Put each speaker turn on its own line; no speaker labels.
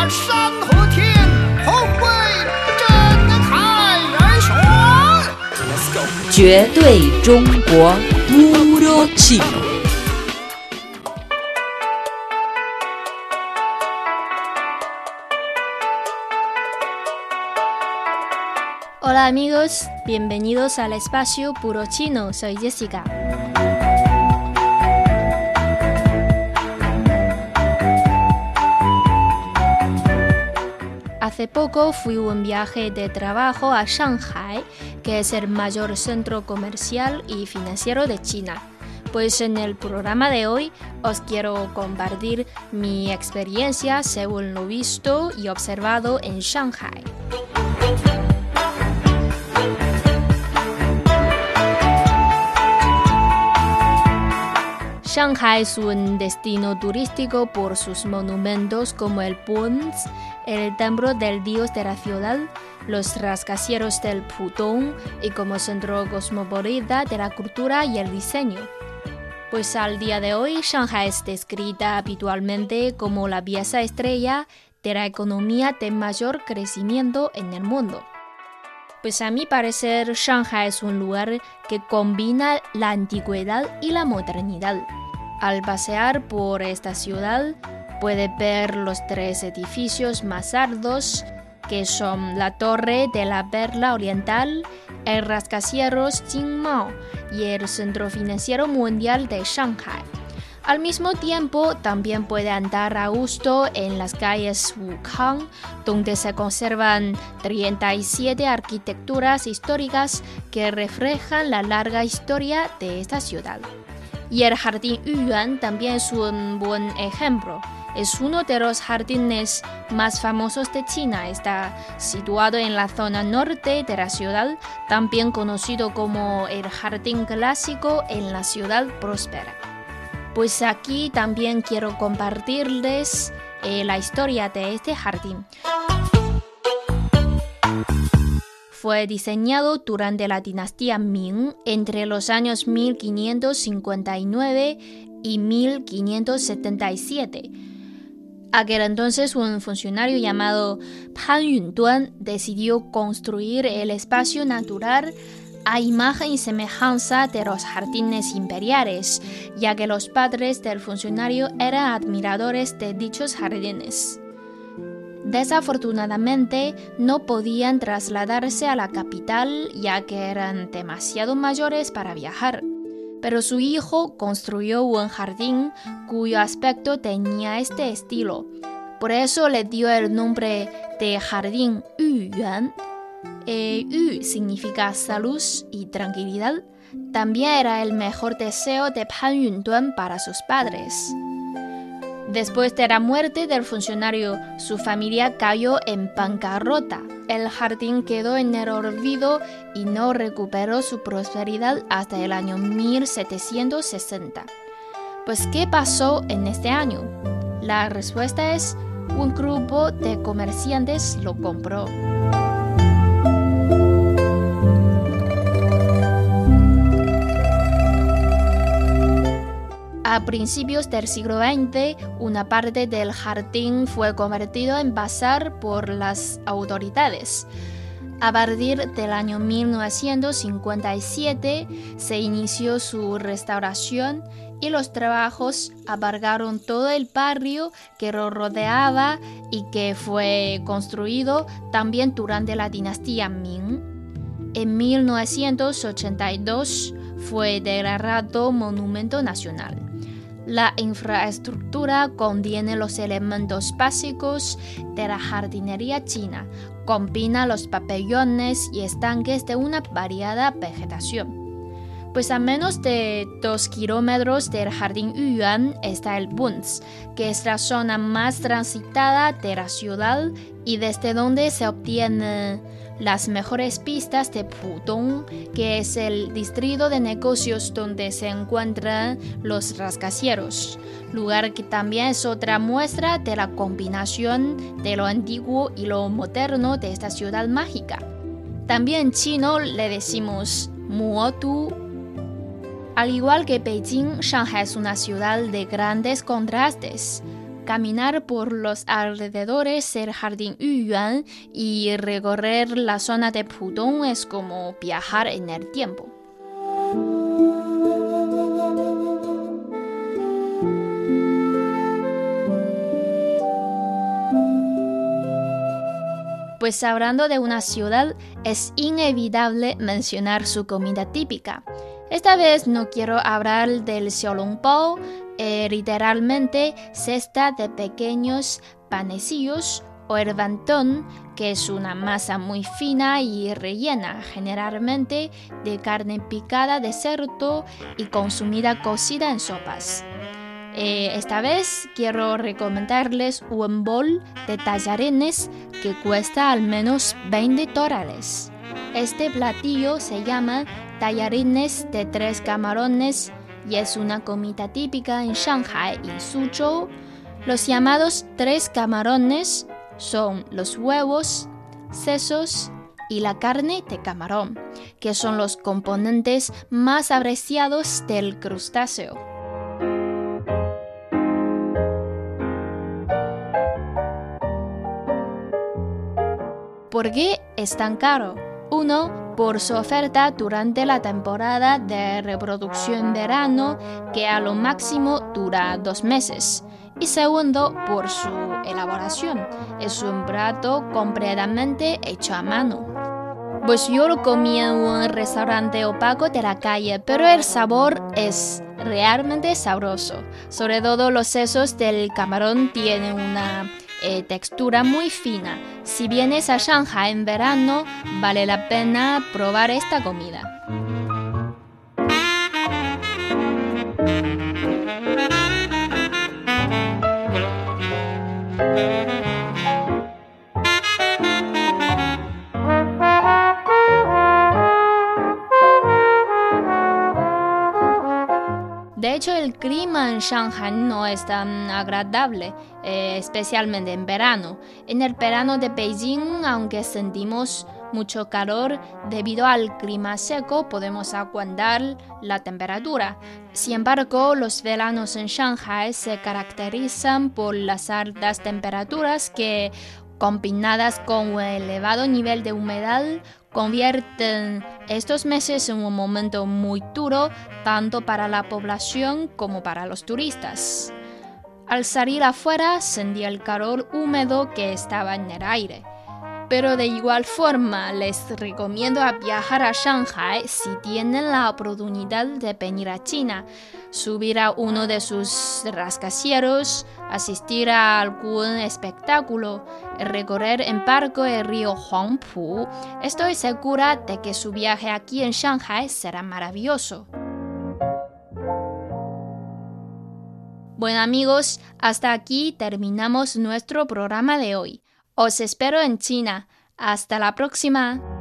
把山河天，宏伟震撼人选。
绝对中国 Puro Chino.
Hola amigos, bienvenidos al espacio Puro Chino, soy Jessica. Hace poco fui un viaje de trabajo a Shanghai, que es el mayor centro comercial y financiero de China. Pues en el programa de hoy os quiero compartir mi experiencia según lo visto y observado en Shanghai. Shanghai es un destino turístico por sus monumentos como el Pons, el templo del dios de la ciudad, los rascacielos del Pudong y como centro cosmopolita de la cultura y el diseño. Pues al día de hoy Shanghai es descrita habitualmente como la pieza estrella de la economía de mayor crecimiento en el mundo. Pues a mi parecer Shanghai es un lugar que combina la antigüedad y la modernidad. Al pasear por esta ciudad, puede ver los tres edificios más altos, que son la Torre de la Perla Oriental, el rascacielos Jingmao y el Centro Financiero Mundial de Shanghai. Al mismo tiempo, también puede andar a gusto en las calles Wukang, donde se conservan 37 arquitecturas históricas que reflejan la larga historia de esta ciudad. Y el jardín Yuan también es un buen ejemplo. Es uno de los jardines más famosos de China. Está situado en la zona norte de la ciudad, también conocido como el jardín clásico en la ciudad próspera. Pues aquí también quiero compartirles eh, la historia de este jardín. Fue diseñado durante la dinastía Ming entre los años 1559 y 1577. Aquel entonces un funcionario llamado Pan Yunduan decidió construir el espacio natural a imagen y semejanza de los jardines imperiales, ya que los padres del funcionario eran admiradores de dichos jardines. Desafortunadamente no podían trasladarse a la capital ya que eran demasiado mayores para viajar. Pero su hijo construyó un jardín cuyo aspecto tenía este estilo. Por eso le dio el nombre de Jardín Yuyuan. E Yu significa salud y tranquilidad. También era el mejor deseo de Pan Yunduan para sus padres. Después de la muerte del funcionario, su familia cayó en bancarrota. El jardín quedó en el olvido y no recuperó su prosperidad hasta el año 1760. Pues, ¿qué pasó en este año? La respuesta es, un grupo de comerciantes lo compró. A principios del siglo XX, una parte del jardín fue convertido en bazar por las autoridades. A partir del año 1957 se inició su restauración y los trabajos abarcaron todo el barrio que lo rodeaba y que fue construido también durante la dinastía Ming. En 1982 fue declarado Monumento Nacional. La infraestructura contiene los elementos básicos de la jardinería china, combina los pabellones y estanques de una variada vegetación. Pues a menos de dos kilómetros del jardín Yuan está el Bunz, que es la zona más transitada de la ciudad y desde donde se obtiene las mejores pistas de Pudong, que es el distrito de negocios donde se encuentran los rascacielos, lugar que también es otra muestra de la combinación de lo antiguo y lo moderno de esta ciudad mágica. También en chino le decimos Muotu. Al igual que Beijing, Shanghai es una ciudad de grandes contrastes. caminar por los alrededores del jardín Yuyuan y recorrer la zona de Pudong es como viajar en el tiempo. Pues hablando de una ciudad, es inevitable mencionar su comida típica. Esta vez no quiero hablar del xiaolongbao, eh, literalmente cesta de pequeños panecillos o el que es una masa muy fina y rellena, generalmente de carne picada de cerdo y consumida cocida en sopas. Eh, esta vez quiero recomendarles un bol de tallarines que cuesta al menos 20 dólares. Este platillo se llama tallarines de tres camarones y es una comida típica en Shanghai y Suzhou. Los llamados tres camarones son los huevos, sesos y la carne de camarón, que son los componentes más apreciados del crustáceo. ¿Por qué es tan caro? Uno, por su oferta durante la temporada de reproducción verano, que a lo máximo dura dos meses. Y segundo, por su elaboración. Es un plato completamente hecho a mano. Pues yo lo comí en un restaurante opaco de la calle, pero el sabor es realmente sabroso. Sobre todo los sesos del camarón tienen una eh, textura muy fina. Si vienes a Shanghai en verano, vale la pena probar esta comida. De hecho, el clima en Shanghai no es tan agradable, eh, especialmente en verano. En el verano de Beijing, aunque sentimos mucho calor debido al clima seco, podemos aguantar la temperatura. Sin embargo, los veranos en Shanghai se caracterizan por las altas temperaturas que combinadas con un elevado nivel de humedad, convierten estos meses en un momento muy duro tanto para la población como para los turistas. Al salir afuera sentía el calor húmedo que estaba en el aire. Pero de igual forma les recomiendo viajar a Shanghai si tienen la oportunidad de venir a China, subir a uno de sus rascacielos, asistir a algún espectáculo, recorrer en barco el río Huangpu. Estoy segura de que su viaje aquí en Shanghai será maravilloso. Bueno amigos, hasta aquí terminamos nuestro programa de hoy. Os espero en China. Hasta la próxima.